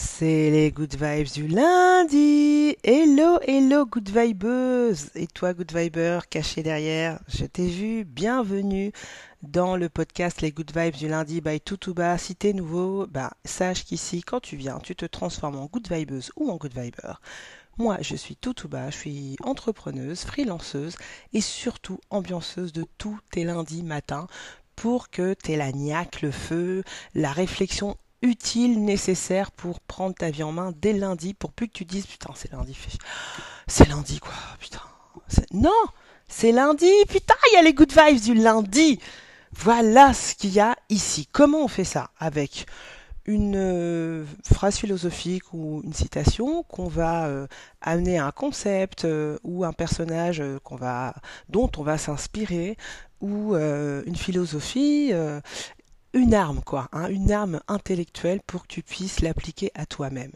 C'est les good vibes du lundi. Hello, hello, good vibeuse. Et toi, good viber, caché derrière, je t'ai vu. Bienvenue dans le podcast Les good vibes du lundi by Tutuba. Si t'es nouveau, bah, sache qu'ici, quand tu viens, tu te transformes en good vibeuse ou en good viber. Moi, je suis Tutuba, je suis entrepreneuse, freelanceuse et surtout ambianceuse de tous tes lundis matins pour que t'aies la niaque, le feu, la réflexion utile, nécessaire pour prendre ta vie en main dès lundi pour plus que tu dises putain c'est lundi, c'est lundi quoi, putain. Non, c'est lundi, putain, il y a les good vibes du lundi. Voilà ce qu'il y a ici. Comment on fait ça? Avec une euh, phrase philosophique ou une citation qu'on va euh, amener à un concept euh, ou un personnage qu'on va dont on va s'inspirer ou une philosophie une arme, quoi, hein, une arme intellectuelle pour que tu puisses l'appliquer à toi-même.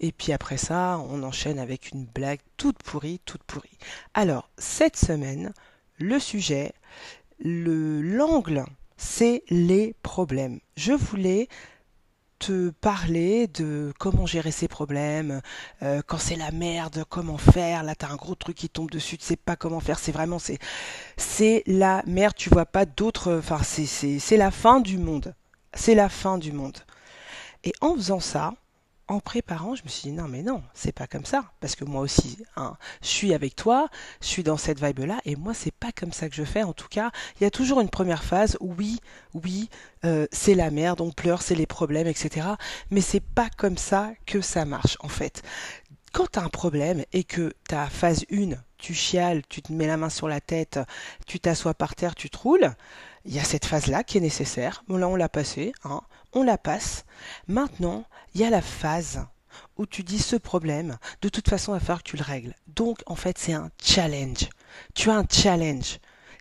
Et puis après ça, on enchaîne avec une blague toute pourrie, toute pourrie. Alors, cette semaine, le sujet, le l'angle, c'est les problèmes. Je voulais parler de comment gérer ses problèmes, euh, quand c'est la merde, comment faire. Là, t'as un gros truc qui tombe dessus, tu sais pas comment faire. C'est vraiment, c'est, c'est la merde. Tu vois pas d'autres. Enfin, c'est, c'est, c'est la fin du monde. C'est la fin du monde. Et en faisant ça, en préparant, je me suis dit non mais non, c'est pas comme ça parce que moi aussi, hein, je suis avec toi, je suis dans cette vibe là et moi c'est pas comme ça que je fais. En tout cas, il y a toujours une première phase. Oui, oui, euh, c'est la merde, on pleure, c'est les problèmes, etc. Mais c'est pas comme ça que ça marche en fait. Quand tu as un problème et que ta phase 1, tu chiales, tu te mets la main sur la tête, tu t'assois par terre, tu te roules, il y a cette phase-là qui est nécessaire. Bon là on l'a passé, hein, on la passe. Maintenant, il y a la phase où tu dis ce problème, de toute façon, il va falloir que tu le règles. Donc, en fait, c'est un challenge. Tu as un challenge.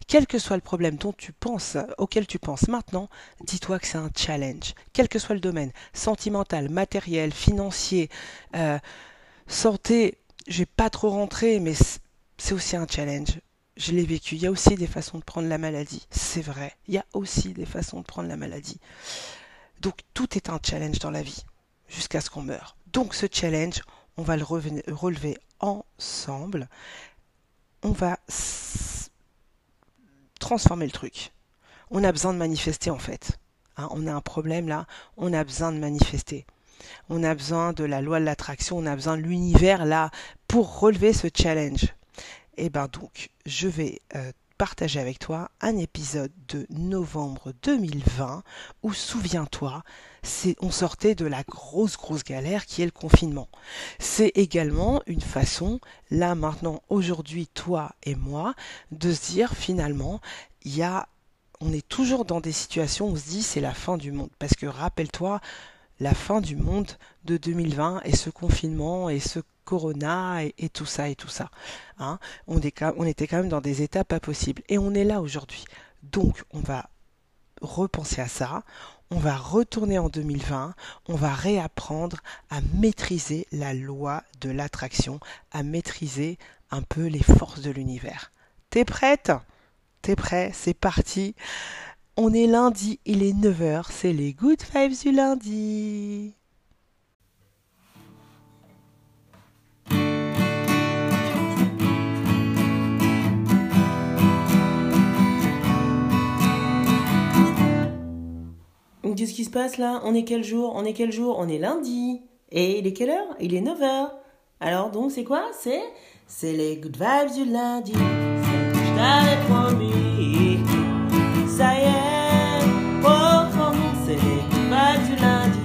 Quel que soit le problème dont tu penses, auquel tu penses maintenant, dis-toi que c'est un challenge. Quel que soit le domaine, sentimental, matériel, financier, euh, santé, j'ai pas trop rentré, mais c'est aussi un challenge. Je l'ai vécu. Il y a aussi des façons de prendre la maladie. C'est vrai. Il y a aussi des façons de prendre la maladie. Donc tout est un challenge dans la vie, jusqu'à ce qu'on meure. Donc ce challenge, on va le relever ensemble. On va transformer le truc. On a besoin de manifester en fait. Hein, on a un problème là, on a besoin de manifester. On a besoin de la loi de l'attraction, on a besoin de l'univers là pour relever ce challenge. Et eh ben donc, je vais euh, partager avec toi un épisode de novembre 2020 où, souviens-toi, on sortait de la grosse, grosse galère qui est le confinement. C'est également une façon, là maintenant, aujourd'hui, toi et moi, de se dire finalement, il y on est toujours dans des situations où on se dit c'est la fin du monde. Parce que rappelle-toi, la fin du monde de 2020 et ce confinement et ce Corona et, tout ça et tout ça. Hein. On, on était quand même dans des états pas possibles. Et on est là aujourd'hui. Donc on va repenser à ça. On va retourner en 2020. On va réapprendre à maîtriser la loi de l'attraction, à maîtriser un peu les forces de l'univers. T'es prête? T'es prêt? C'est parti. On est lundi, il est 9h, c'est les Good Fives du lundi. Qu'est-ce qui se passe là? On est quel jour? On est quel jour? On est lundi. Et il est quelle heure? Il est 9h. Alors donc c'est quoi? C'est c'est les good vibes du lundi. Je t'avais promis. Ça y est, c'est les good vibes du lundi.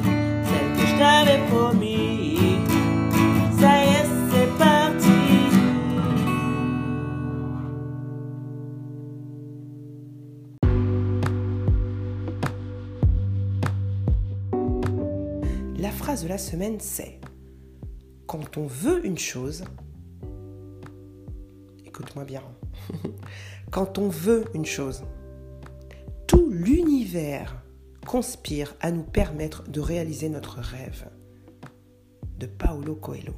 Celle que je t'avais promis. de la semaine, c'est quand on veut une chose, écoute-moi bien, quand on veut une chose, l'univers conspire à nous permettre de réaliser notre rêve. De Paolo Coelho.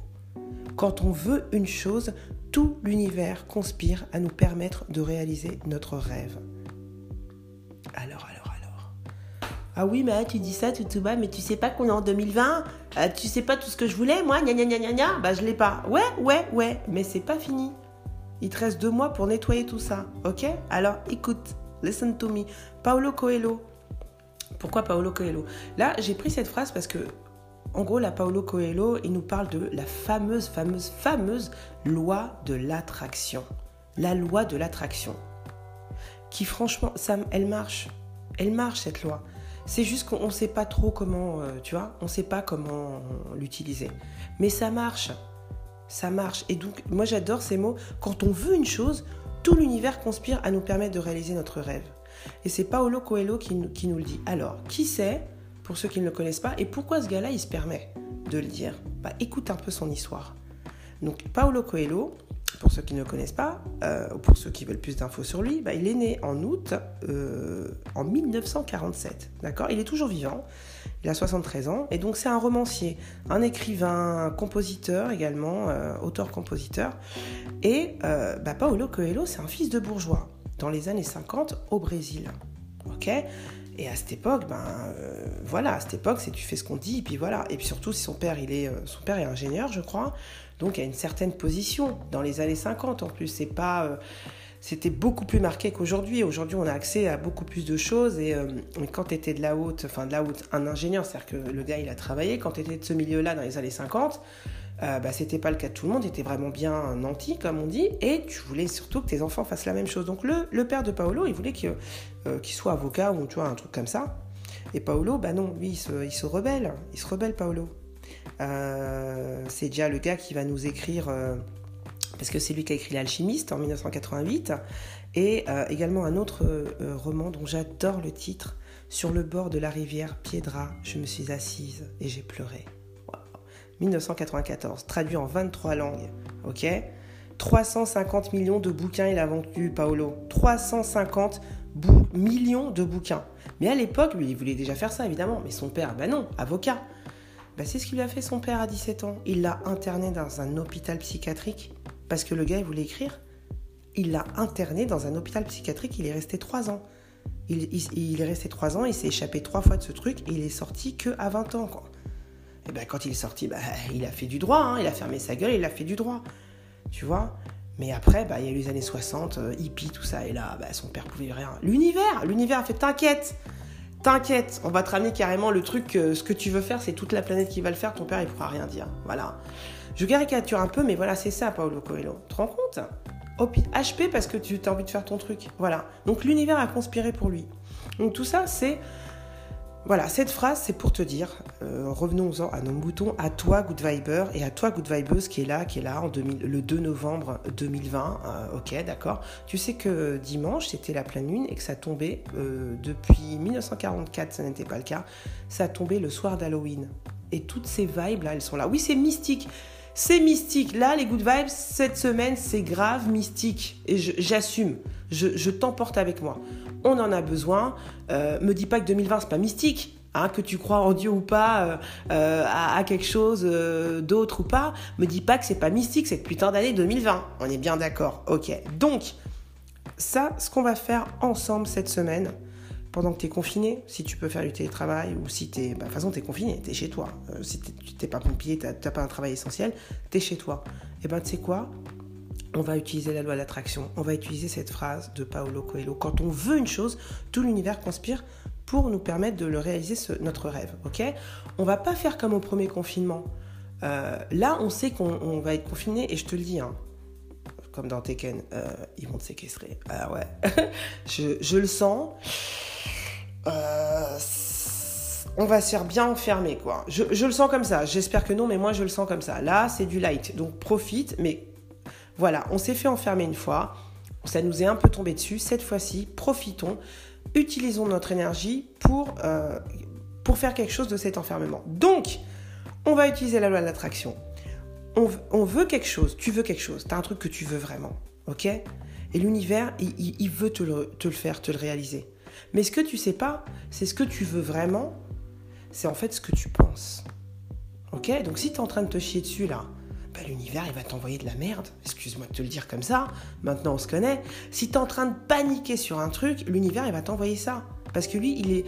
Quand on veut une chose, tout l'univers conspire à nous permettre de réaliser notre rêve. Alors, alors, alors. Ah oui, mais tu dis ça tout, tout bas, mais tu sais pas qu'on est en 2020 euh, Tu sais pas tout ce que je voulais, moi? Gna gna gna gna gna? Bah, je l'ai pas. Ouais, ouais, ouais, mais c'est pas fini. Il te reste deux mois pour nettoyer tout ça, ok? Alors écoute, listen to me. Paolo Coelho. Pourquoi Paolo Coelho? Là, j'ai pris cette phrase parce que, en gros, la Paolo Coelho, il nous parle de la fameuse, fameuse, fameuse loi de l'attraction. La loi de l'attraction. Qui, franchement, ça, elle marche. Elle marche, cette loi. C'est juste qu'on ne sait pas trop comment, euh, tu vois, on ne sait pas comment l'utiliser. Mais ça marche ça marche. Et donc, moi j'adore ces mots. Quand on veut une chose, tout l'univers conspire à nous permettre de réaliser notre rêve. Et c'est Paolo Coelho qui, nous le dit. Alors, qui c'est, pour ceux qui ne le connaissent pas, et pourquoi ce gars-là, il se permet de le dire? Bah, Écoute un peu son histoire. Donc, Paolo Coelho, pour ceux qui ne connaissent pas, euh, ou pour ceux qui veulent plus d'infos sur lui, bah, il est né en août euh, en 1947. D'accord? Il est toujours vivant. Il a 73 ans. Et donc, c'est un romancier, un écrivain, un compositeur également, euh, auteur-compositeur. Et bah, Paolo Coelho, c'est un fils de bourgeois dans les années 50 au Brésil. Ok? Et à cette époque, ben voilà, à cette époque, c'est tu fais ce qu'on dit, et puis voilà. Et puis surtout, si son père, est, son père est ingénieur, je crois, donc a une certaine position dans les années 50 en plus. C'est euh, c'était beaucoup plus marqué qu'aujourd'hui. Aujourd'hui, on a accès à beaucoup plus de choses. Et euh, quand tu étais de la haute, enfin de la haute, un ingénieur, c'est-à-dire que le gars il a travaillé. Quand tu étais de ce milieu-là dans les années 50, euh, bah, c'était pas le cas de tout le monde. Tu étais vraiment bien nanti, comme on dit. Et tu voulais surtout que tes enfants fassent la même chose. Donc le, père de Paolo, il voulait qu'il soit avocat ou tu vois un truc comme ça. Et Paolo, bah non, lui, il se, rebelle. Il se rebelle, Paolo. Euh, c'est déjà le gars qui va nous écrire, euh, parce que c'est lui qui a écrit L'Alchimiste en 1988, et euh, également un autre roman dont j'adore le titre, Sur le bord de la rivière Piedra, je me suis assise et j'ai pleuré. 1994, traduit en 23 langues, ok? 350 millions de bouquins il a vendu, Paolo. 350 millions de bouquins. Mais à l'époque, il voulait déjà faire ça, évidemment. Mais son père, ben non, avocat. Bah, c'est ce qu'il a fait son père à 17 ans. Il l'a interné dans un hôpital psychiatrique parce que le gars il voulait écrire. Il l'a interné dans un hôpital psychiatrique, il est resté 3 ans. Il, est resté 3 ans, il s'est échappé 3 fois de ce truc et il est sorti que à 20 ans. Quoi. Et ben quand il est sorti, bah, il a fait du droit, hein. il a fermé sa gueule, il a fait du droit. Tu vois? Mais après, bah, il y a eu les années 60, euh, hippie, tout ça, et là, bah, son père pouvait rien. L'univers, l'univers a fait T'inquiète, T'inquiète, on va te ramener carrément le truc, ce que tu veux faire, c'est toute la planète qui va le faire, ton père il pourra rien dire. Voilà. Je caricature un peu, mais voilà, c'est ça, Paolo Coelho. Tu te rends compte? HP parce que tu as envie de faire ton truc. Voilà. Donc l'univers a conspiré pour lui. Donc tout ça, c'est voilà, cette phrase, c'est pour te dire, euh, revenons-en à nos moutons, à toi, Good Viber, et à toi, Good Vibeuse, qui est là, qui est là, en 2000, le 2 novembre 2020. Euh, ok, d'accord. Tu sais que dimanche, c'était la pleine lune et que ça tombait euh, depuis 1944, ça n'était pas le cas. Ça tombait le soir d'Halloween. Et toutes ces vibes là, elles sont là. Oui, c'est mystique. C'est mystique. Là, les good vibes, cette semaine, c'est grave mystique. Et j'assume. Je, t'emporte avec moi. On en a besoin. Euh, me dis pas que 2020, c'est pas mystique. Hein, que tu crois en Dieu ou pas, euh, euh, à, quelque chose d'autre ou pas, me dis pas que c'est pas mystique cette putain d'année 2020. On est bien d'accord. Ok. Donc, ça, ce qu'on va faire ensemble cette semaine, pendant que tu es confiné, si tu peux faire du télétravail ou si tu es. Bah, de toute façon, tu es confiné, tu es chez toi. Euh, si tu n'es pas pompier, tu n'as pas un travail essentiel, tu es chez toi. Et eh ben, tu sais quoi? On va utiliser la loi de l'attraction, on va utiliser cette phrase de Paolo Coelho. Quand on veut une chose, tout l'univers conspire pour nous permettre de le réaliser, notre rêve. Ok? On va pas faire comme au premier confinement. Euh, là, on sait qu'on va être confiné, et je te le dis, hein, comme dans Tekken, euh, ils vont te séquestrer. Ah ouais, je, le sens. Euh, on va se faire bien enfermer, quoi. Je, le sens comme ça. J'espère que non, mais moi, je le sens comme ça. Là, c'est du light. Donc, profite. Mais voilà, on s'est fait enfermer une fois. Ça nous est un peu tombé dessus. Cette fois-ci, profitons. Utilisons notre énergie pour, euh, pour faire quelque chose de cet enfermement. Donc, on va utiliser la loi de l'attraction. On, veut quelque chose. Tu veux quelque chose. Tu as un truc que tu veux vraiment. OK? Et l'univers, il, veut te le, faire, te le réaliser. Mais ce que tu sais pas, c'est ce que tu veux vraiment, c'est en fait ce que tu penses. Ok? Donc si tu es en train de te chier dessus là, bah, l'univers il va t'envoyer de la merde. Excuse-moi de te le dire comme ça, maintenant on se connaît. Si tu es en train de paniquer sur un truc, l'univers il va t'envoyer ça. Parce que lui, il est.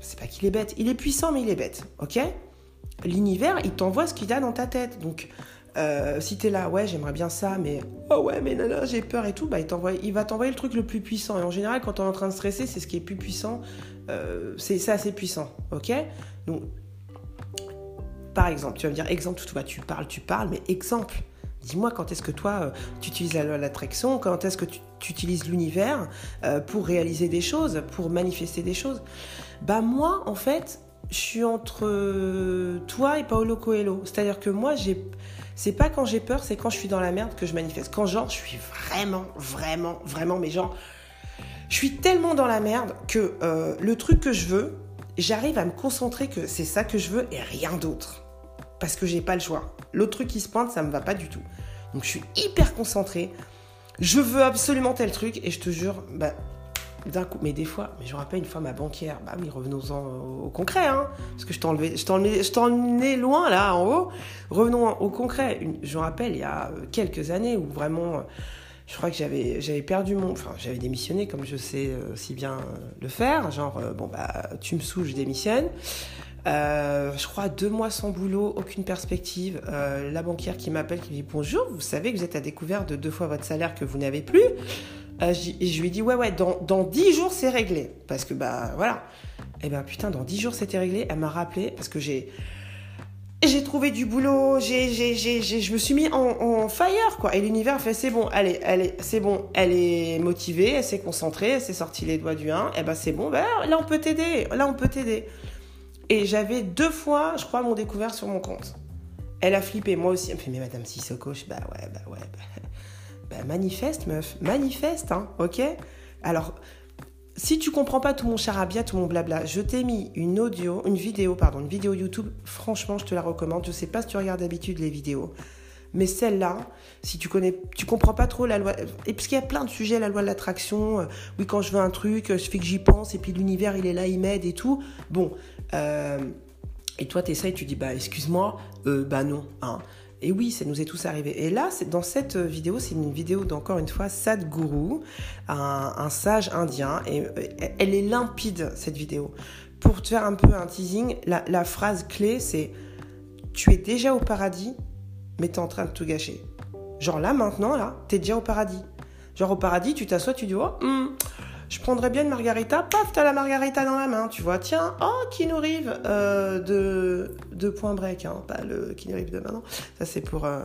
C'est pas qu'il est bête, il est puissant, mais il est bête. Ok? L'univers, il t'envoie ce qu'il a dans ta tête. Donc, euh, si t'es là, ouais, j'aimerais bien ça, mais oh ouais, mais non, j'ai peur et tout, bah, il, il va t'envoyer le truc le plus puissant. Et en général, quand on est en train de stresser, c'est ce qui est plus puissant. Euh, c'est assez puissant, ok? Donc, par exemple, tu vas me dire exemple, tu parles, tu parles, mais exemple. Dis-moi quand est-ce que toi, euh, tu utilises la loi de l'attraction, quand est-ce que tu, utilises l'univers euh, pour réaliser des choses, pour manifester des choses? Bah moi, en fait, je suis entre toi et Paolo Coelho. C'est-à-dire que moi. C'est pas quand j'ai peur, c'est quand je suis dans la merde que je manifeste. Quand genre, je suis vraiment, vraiment, vraiment, mais genre, je suis tellement dans la merde que euh, le truc que je veux, j'arrive à me concentrer que c'est ça que je veux et rien d'autre parce que j'ai pas le choix. L'autre truc qui se pointe, ça me va pas du tout. Donc je suis hyper concentrée. Je veux absolument tel truc et je te jure, bah, mais des fois, mais je me rappelle une fois ma banquière, bah oui, revenons-en au concret, hein, parce que je t'enlevais, je loin là en haut. Revenons au concret. je me rappelle il y a quelques années où vraiment, je crois que j'avais, j'avais perdu mon, enfin, j'avais démissionné comme je sais euh, si bien le faire, genre euh, bon bah tu me saoules, je démissionne. Euh, je crois deux mois sans boulot, aucune perspective. Euh, la banquière qui m'appelle, qui me dit bonjour, vous savez que vous êtes à découvert de deux fois votre salaire que vous n'avez plus. Euh, et je lui dis ouais ouais, dans, dans dix jours c'est réglé. Parce que bah voilà. Et eh ben putain, dans dix jours c'était réglé. Elle m'a rappelé parce que j'ai j'ai trouvé du boulot, j'ai, j'ai, j'ai, je me suis mis en, fire, quoi. Et l'univers fait, c'est bon, allez, allez, c'est bon, elle est motivée, elle s'est concentrée, elle s'est sortie les doigts du 1, et ben c'est bon, ben, là on peut t'aider, là on peut t'aider. Et j'avais deux fois, je crois, mon découvert sur mon compte. Elle a flippé, moi aussi. Elle me fait, mais Madame Sissoko, je bah ouais, bah ouais, bah, bah, manifeste, meuf, manifeste, hein, ok? Alors, si tu comprends pas tout mon charabia, tout mon blabla, je t'ai mis une audio, une vidéo, pardon, une vidéo YouTube, franchement, je te la recommande. Je sais pas si tu regardes d'habitude les vidéos. Mais celle-là, si tu connais, tu comprends pas trop la loi, et parce qu'il y a plein de sujets, la loi de l'attraction, euh, oui, quand je veux un truc, je fais que j'y pense, et puis l'univers, il est là, il m'aide et tout. Bon, euh, et toi, tu essayes, tu dis, bah, excuse-moi, euh, bah non. Hein. Et oui, ça nous est tous arrivé. Et là, dans cette vidéo, c'est une vidéo d'encore une fois Sadhguru, un, sage indien. Et euh, elle est limpide, cette vidéo. Pour te faire un peu un teasing, la, phrase clé, c'est Tu es déjà au paradis, mais tu es en train de tout gâcher. Genre là, maintenant, là, tu es déjà au paradis. Genre au paradis, tu t'assois, tu dis, oh, hmm, je prendrais bien une margarita, paf, t'as la margarita dans la main, tu vois, tiens, oh, qui nous rive euh, de, de Point Break, hein, pas le qui nous rive de maintenant, ça c'est pour... Euh,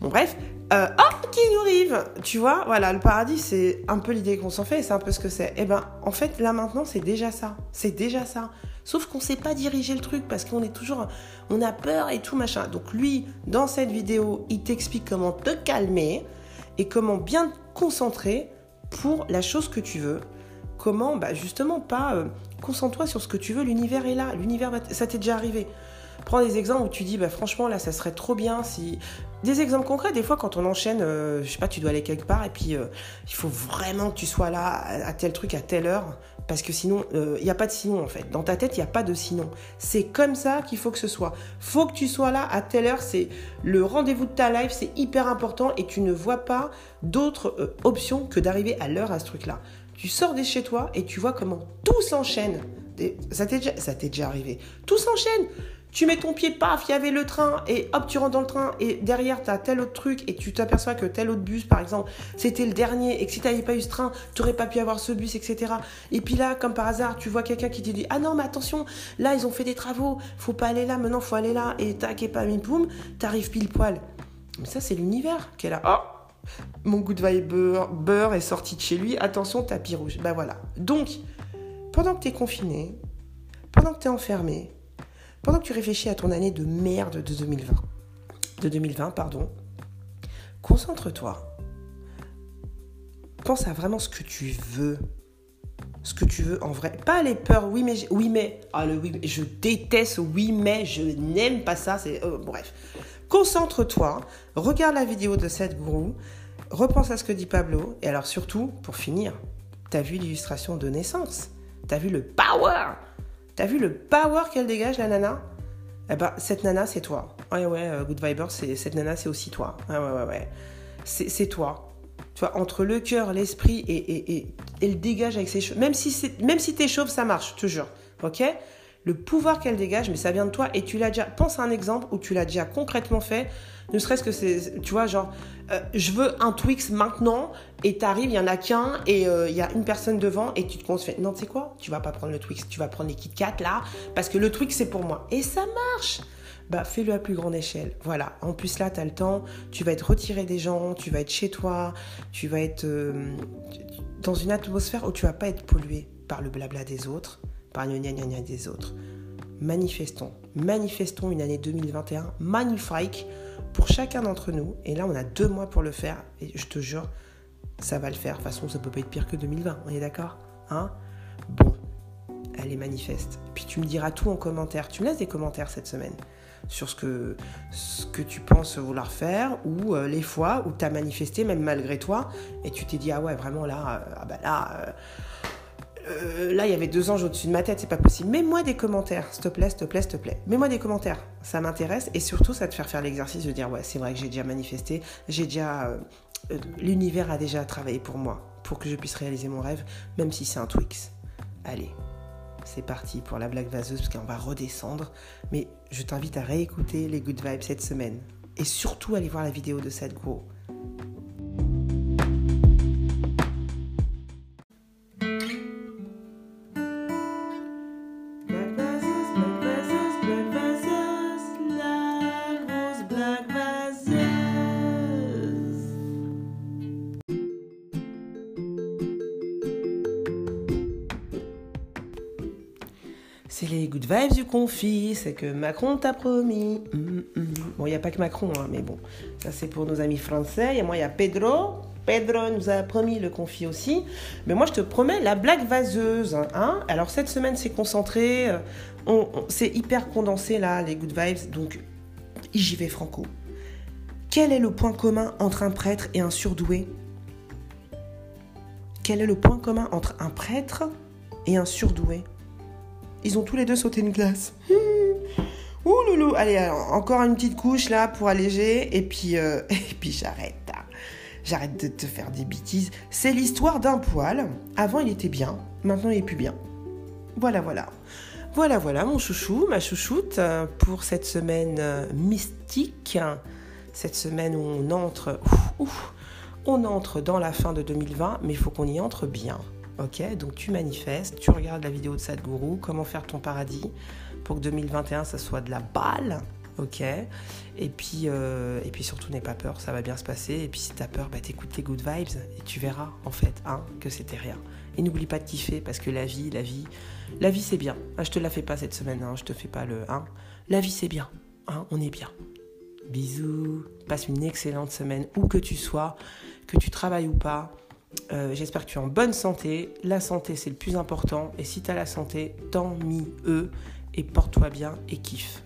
bon bref, euh, oh, qui nous rive, tu vois, voilà, le paradis c'est un peu l'idée qu'on s'en fait, c'est un peu ce que c'est. Eh ben, en fait, là maintenant, c'est déjà ça, c'est déjà ça. Sauf qu'on sait pas diriger le truc parce qu'on est toujours, on a peur et tout machin. Donc lui, dans cette vidéo, il t'explique comment te calmer et comment bien te concentrer pour la chose que tu veux Comment bah Justement, pas euh, concentre-toi sur ce que tu veux, l'univers est là, l'univers ça t'est déjà arrivé. Prends des exemples où tu dis, bah, franchement, là, ça serait trop bien si. Des exemples concrets, des fois, quand on enchaîne, euh, je sais pas, tu dois aller quelque part et puis euh, il faut vraiment que tu sois là à, tel truc, à telle heure, parce que sinon, il n'y a pas de sinon en fait. Dans ta tête, il n'y a pas de sinon. C'est comme ça qu'il faut que ce soit. faut que tu sois là à telle heure, c'est le rendez-vous de ta life, c'est hyper important et tu ne vois pas d'autres options que d'arriver à l'heure à ce truc-là. Tu sors de chez toi et tu vois comment tout s'enchaîne. Ça t'est déjà, arrivé. Tout s'enchaîne. Tu mets ton pied, paf, il y avait le train, et hop, tu rentres dans le train, et derrière, tu as tel autre truc, et tu t'aperçois que tel autre bus, par exemple, c'était le dernier, et que si tu pas eu ce train, tu n'aurais pas pu avoir ce bus, etc. Et puis là, comme par hasard, tu vois quelqu'un qui te dit Ah non, mais attention, là, ils ont fait des travaux, faut pas aller là, maintenant, faut aller là, et tac, et pas, poum, t'arrives pile poil. Mais ça, c'est l'univers qui est là. Oh mon good vibe beurre, est sorti de chez lui. Attention, tapis rouge. Ben voilà. Donc, pendant que tu es confiné, pendant que tu es enfermé, pendant que tu réfléchis à ton année de merde de 2020, de 2020, pardon, concentre-toi. Pense à vraiment ce que tu veux. Ce que tu veux en vrai. Pas les peurs, oui mais, oui mais, ah le oui mais, je déteste oui mais, je n'aime pas ça, c'est, oh, bref. Concentre-toi, regarde la vidéo de cette gourou, repense à ce que dit Pablo, et alors surtout, pour finir, t'as vu l'illustration de naissance? T'as vu le power? T'as vu le power qu'elle dégage, la nana? Eh ben, cette nana, c'est toi. Ouais, ouais, euh, Good Viber, cette nana, c'est aussi toi. Ouais, ouais, ouais, ouais. C'est toi. tu vois, entre le cœur, l'esprit et, et, dégage avec ses cheveux. Même si, même si t'es chauve, ça marche, je te jure. Ok? Le pouvoir qu'elle dégage, mais ça vient de toi et tu l'as déjà. Pense à un exemple où tu l'as déjà concrètement fait. Ne serait-ce que c'est, tu vois, genre, euh, je veux un Twix maintenant et t'arrives, il y en a qu'un et euh, il y a une personne devant et tu te comptes, non, tu sais quoi? Tu vas pas prendre le Twix, tu vas prendre les Kit Kat là parce que le Twix c'est pour moi. Et ça marche bah fais-le à plus grande échelle. Voilà. En plus là, tu as le temps, tu vas être retiré des gens, tu vas être chez toi, tu vas être euh, dans une atmosphère où tu vas pas être pollué par le blabla des autres, par le gna gna des autres. Manifestons, manifestons une année 2021 magnifique pour chacun d'entre nous. Et là, on a deux mois pour le faire. Et je te jure, ça va le faire. De toute façon, ça peut pas être pire que 2020. On est d'accord Hein? Bon, allez, manifeste. Puis tu me diras tout en commentaire. Tu me laisses des commentaires cette semaine sur ce que, ce que tu penses vouloir faire ou euh, les fois où tu as manifesté même malgré toi et tu t'es dit ah ouais vraiment là euh, ah bah là euh, là il y avait deux anges au-dessus de ma tête c'est pas possible mets-moi des commentaires s'il te plaît s'il te plaît s'il te plaît mets-moi des commentaires ça m'intéresse et surtout ça te faire faire l'exercice de dire ouais c'est vrai que j'ai déjà manifesté j'ai déjà l'univers a déjà travaillé pour moi pour que je puisse réaliser mon rêve même si c'est un Twix allez c'est parti pour la blague vaseuse parce qu'on va redescendre. Mais je t'invite à réécouter les Good Vibes cette semaine. Et surtout aller voir la vidéo de Sadhguru. Good vibes du confit, c'est que Macron t'a promis. Mm, mm. Bon, il n'y a pas que Macron, hein, mais bon, ça c'est pour nos amis français. Et moi, il y a Pedro. Pedro nous a promis le confit aussi. Mais moi, je te promets la blague vaseuse. Hein. Alors, cette semaine, c'est concentré. Euh, c'est hyper condensé, là, les good vibes. Donc, j'y vais franco. Quel est le point commun entre un prêtre et un surdoué? Quel est le point commun entre un prêtre et un surdoué? Ils ont tous les deux sauté une glace. Ouh loulou, allez, encore une petite couche là pour alléger et puis, euh, et j'arrête. J'arrête de te faire des bêtises. C'est l'histoire d'un poil. Avant il était bien, maintenant il est plus bien. Voilà, voilà. Voilà, voilà mon chouchou, ma chouchoute euh, pour cette semaine euh, mystique. Cette semaine où on entre, on entre dans la fin de 2020, mais il faut qu'on y entre bien. Ok, donc tu manifestes, tu regardes la vidéo de Sadhguru, comment faire ton paradis pour que 2021 ça soit de la balle. Ok, et puis, euh, et puis surtout n'aie pas peur, ça va bien se passer. Et puis si t'as peur, bah t'écoutes les good vibes et tu verras en fait hein, que c'était rien. Et n'oublie pas de kiffer parce que la vie, la vie, la vie c'est bien. Ah, je te la fais pas cette semaine, hein, je te fais pas le hein. La vie c'est bien, hein, on est bien. Bisous, passe une excellente semaine où que tu sois, que tu travailles ou pas. Euh, j'espère que tu es en bonne santé. La santé, c'est le plus important. Et si tu as la santé, tant mieux. Et porte-toi bien et kiffe.